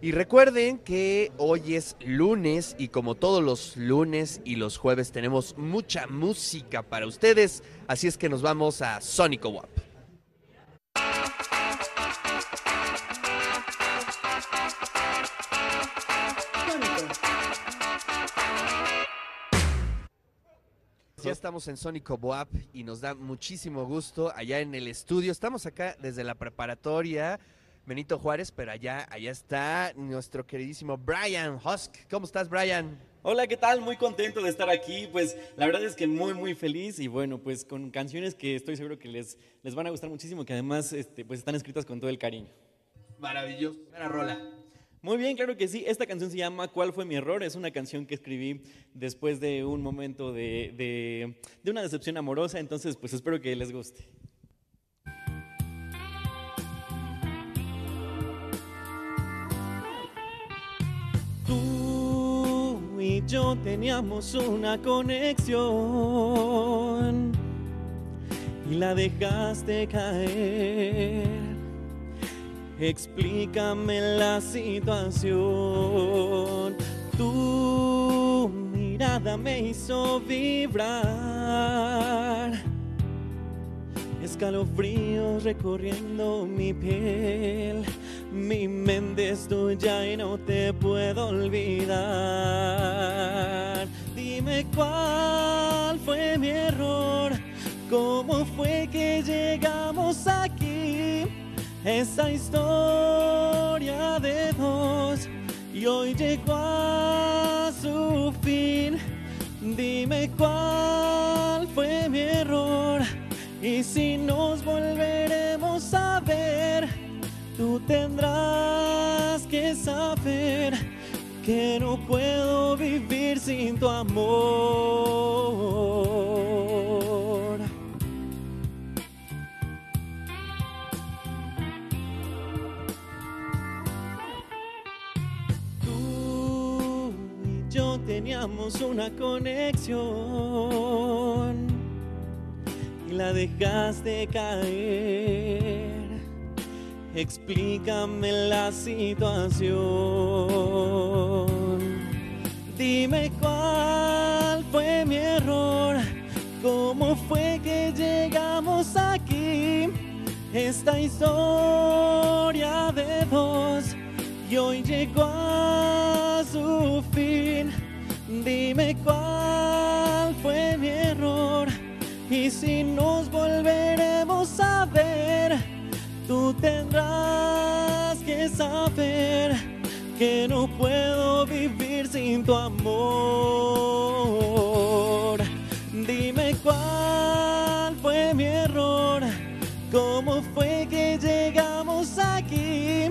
Y recuerden que hoy es lunes y como todos los lunes y los jueves tenemos mucha música para ustedes, así es que nos vamos a Sónico WAP. Ya estamos en Sónico Boap y nos da muchísimo gusto allá en el estudio. Estamos acá desde la preparatoria Benito Juárez, pero allá, allá está nuestro queridísimo Brian Husk. ¿Cómo estás, Brian? Hola, ¿qué tal? Muy contento de estar aquí. Pues la verdad es que muy, muy feliz y bueno, pues con canciones que estoy seguro que les, les van a gustar muchísimo, que además este, pues están escritas con todo el cariño. Maravilloso. Buena rola. Muy bien, claro que sí. Esta canción se llama ¿Cuál fue mi error? Es una canción que escribí después de un momento de, de, de una decepción amorosa, entonces pues espero que les guste. Yo teníamos una conexión y la dejaste caer. Explícame la situación. Tu mirada me hizo vibrar. Escalofríos recorriendo mi piel. Mi mente es tuya y no te puedo olvidar. Dime cuál fue mi error. ¿Cómo fue que llegamos aquí? esa historia de dos y hoy llegó a su fin. Dime cuál fue mi error y si nos tú tendrás que saber que no puedo vivir sin tu amor. Tú y yo teníamos una conexión y la dejaste caer. Explícame la situación. Dime cuál fue mi error. ¿Cómo fue que llegamos aquí? Esta historia de dos y hoy llegó a su fin. Dime cuál fue mi error y si nos volveremos a ver, tú tendrás que saber que no puedo vivir sin tu amor. Dime cuál fue mi error, cómo fue que llegamos aquí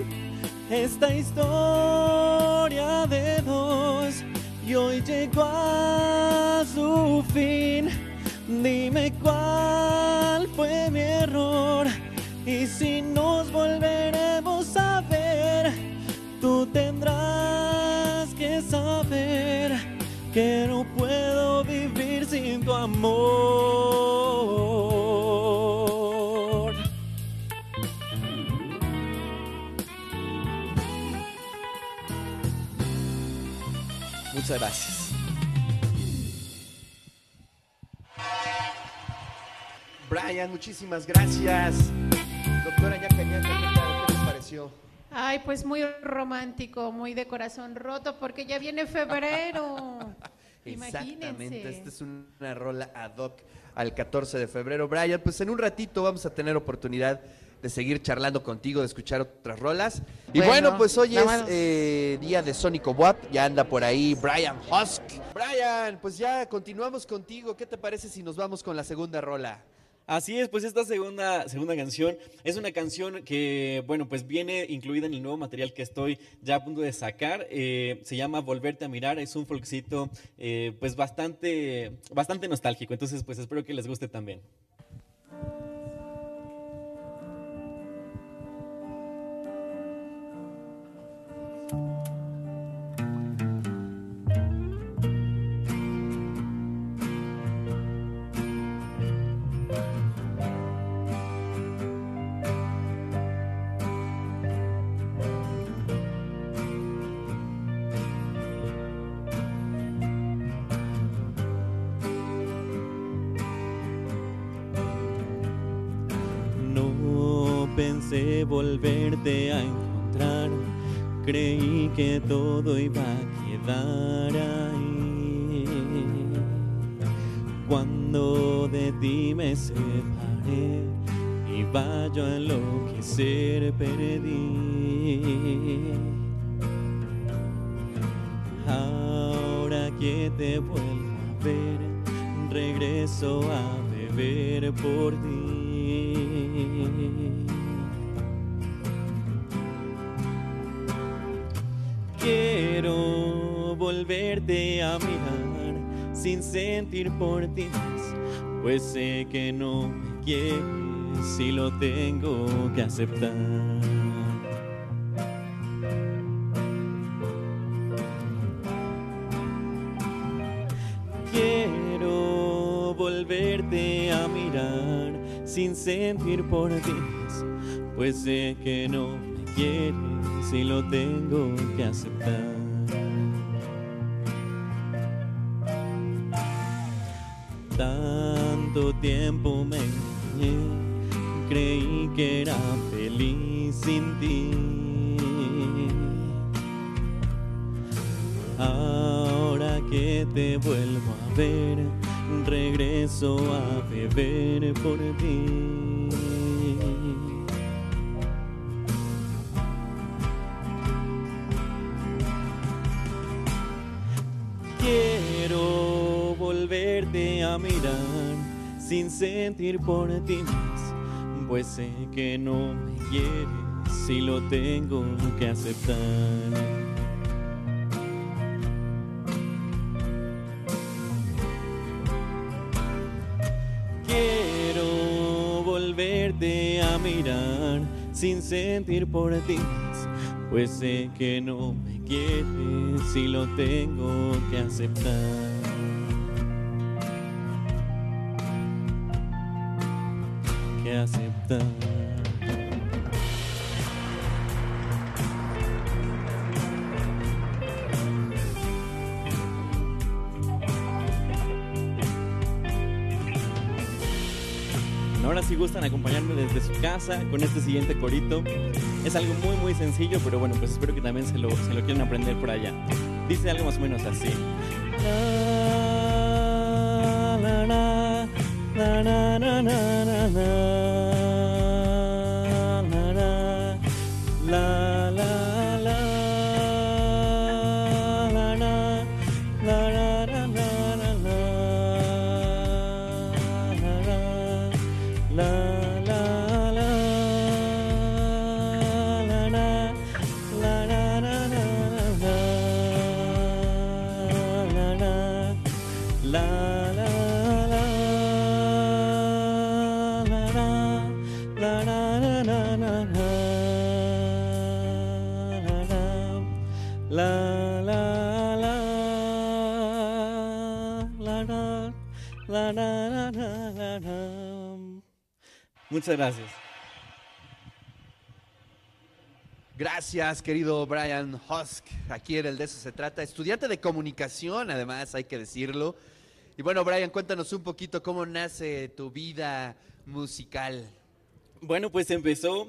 esta historia de dos y hoy llegó a su fin. Dime saber que no puedo vivir sin tu amor. Muchas gracias. Brian, muchísimas gracias. Doctora Ay, pues muy romántico, muy de corazón roto, porque ya viene febrero. Exactamente, Imagínense. esta es una rola ad hoc al 14 de febrero. Brian, pues en un ratito vamos a tener oportunidad de seguir charlando contigo, de escuchar otras rolas. Y Bueno, bueno, pues hoy es eh, día de Sónico WAP, ya anda por ahí Brian Husk. Brian, pues ya continuamos contigo. ¿Qué te parece si nos vamos con la segunda rola? Así es, pues esta segunda, segunda canción es una canción que, bueno, pues viene incluida en el nuevo material que estoy ya a punto de sacar. Eh, se llama Volverte a mirar, es un folkcito eh, pues bastante, bastante nostálgico, entonces pues espero que les guste también. Pensé volverte a encontrar, creí que todo iba a quedar ahí. Cuando de ti me separé, iba yo a enloquecer, perdí. Ahora que te vuelvo a ver, regreso a beber por ti. Volverte a mirar sin sentir por ti más, pues sé que no me quieres si lo tengo que aceptar. Quiero volverte a mirar sin sentir por ti más, pues sé que no me quieres si lo tengo que aceptar. Tiempo me engañé, creí que era feliz sin ti. Ahora que te vuelvo a ver, regreso a beber por ti. Sin sentir por ti más, pues sé que no me quieres si lo tengo que aceptar. Quiero volverte a mirar sin sentir por ti más, pues sé que no me quieres si lo tengo que aceptar. Ahora si gustan acompañarme desde su casa con este siguiente corito. Es algo muy muy sencillo, pero bueno, pues espero que también se lo, se lo quieran aprender por allá. Dice algo más o menos así. La, la, Muchas gracias. Gracias, querido Brian Husk. Aquí en el de eso se trata. Estudiante de comunicación, además, hay que decirlo. Y bueno, Brian, cuéntanos un poquito cómo nace tu vida musical. Bueno, pues empezó,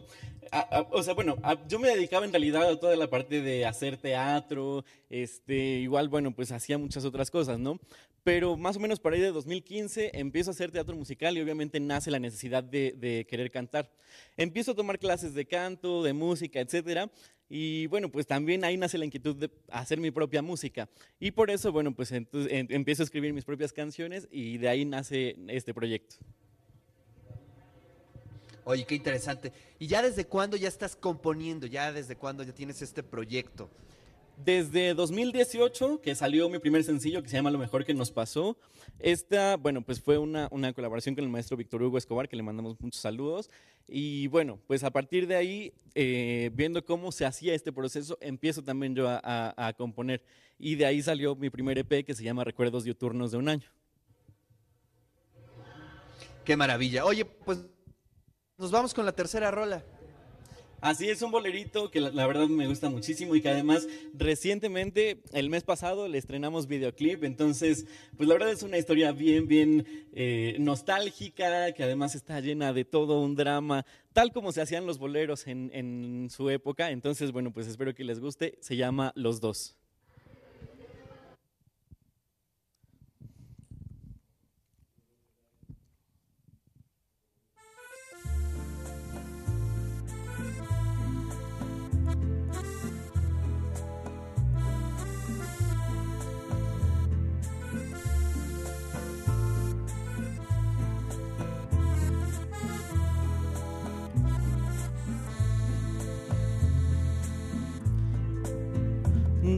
o sea, bueno, yo me dedicaba en realidad a toda la parte de hacer teatro, este, igual, bueno, pues hacía muchas otras cosas, ¿no? Pero más o menos para ahí de 2015 empiezo a hacer teatro musical y obviamente nace la necesidad de, querer cantar. Empiezo a tomar clases de canto, de música, etcétera, y bueno, pues también ahí nace la inquietud de hacer mi propia música. Y por eso, bueno, pues em- empiezo a escribir mis propias canciones y de ahí nace este proyecto. Oye, qué interesante. ¿Y ya desde cuándo ya estás componiendo? ¿Ya desde cuándo ya tienes este proyecto? Desde 2018, que salió mi primer sencillo que se llama Lo mejor que nos pasó. Esta, bueno, pues fue una, colaboración con el maestro Víctor Hugo Escobar, que le mandamos muchos saludos. Y bueno, pues a partir de ahí, eh, viendo cómo se hacía este proceso, empiezo también yo a componer. Y de ahí salió mi primer EP que se llama Recuerdos Diuturnos de un año. Qué maravilla. Oye, pues nos vamos con la tercera rola. Así es, un bolerito que la, verdad me gusta muchísimo y que además recientemente, el mes pasado, le estrenamos videoclip. Entonces, pues la verdad es una historia bien, bien eh, nostálgica, que además está llena de todo un drama, tal como se hacían los boleros en, en su época. Entonces, bueno, pues espero que les guste. Se llama Los Dos.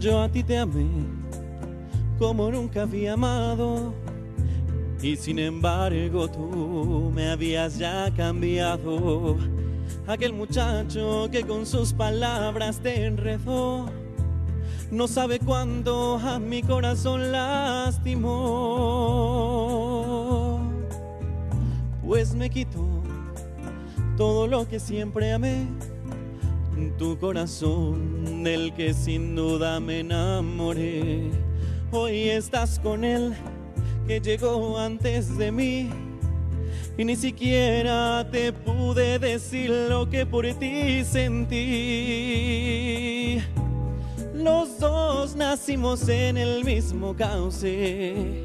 Yo a ti te amé como nunca había amado. Y sin embargo tú me habías ya cambiado. Aquel muchacho que con sus palabras te enredó. No sabe cuándo a mi corazón lastimó. Pues me quitó todo lo que siempre amé tu corazón, del que sin duda me enamoré. Hoy estás con él, que llegó antes de mí. Y ni siquiera te pude decir lo que por ti sentí. Los dos nacimos en el mismo cauce.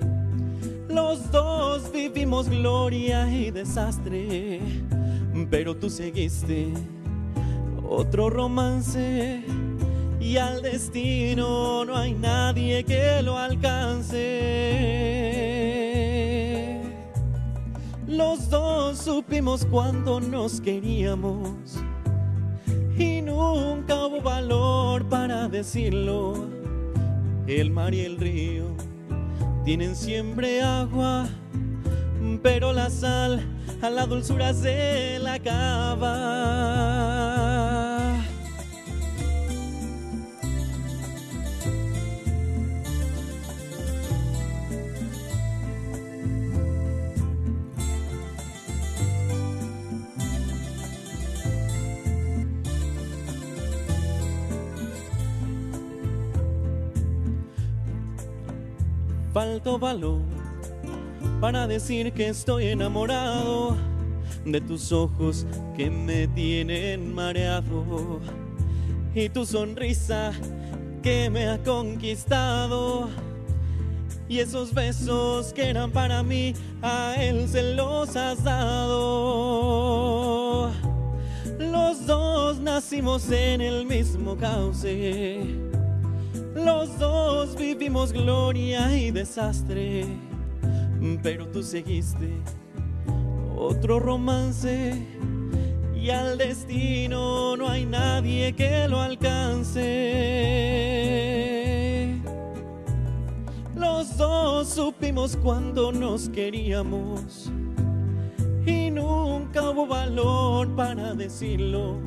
Los dos vivimos gloria y desastre. Pero tú seguiste otro romance y al destino no hay nadie que lo alcance. Los dos supimos cuánto nos queríamos y nunca hubo valor para decirlo. El mar y el río tienen siempre agua, pero la sal a la dulzura se la acaba. Falto valor para decir que estoy enamorado de tus ojos que me tienen mareado y tu sonrisa que me ha conquistado y esos besos que eran para mí a él se los has dado. Los dos nacimos en el mismo cauce los dos vivimos gloria y desastre, pero tú seguiste otro romance y al destino no hay nadie que lo alcance. Los dos supimos cuando nos queríamos y nunca hubo valor para decirlo.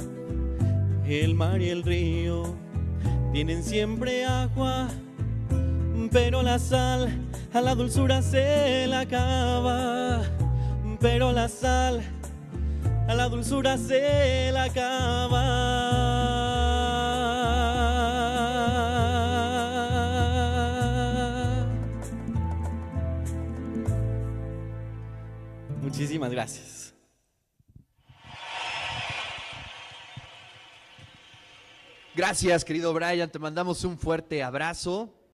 El mar y el río tienen siempre agua, pero la sal a la dulzura se la acaba, pero la sal a la dulzura se la acaba. Muchísimas gracias. Gracias, querido Brian. Te mandamos un fuerte abrazo.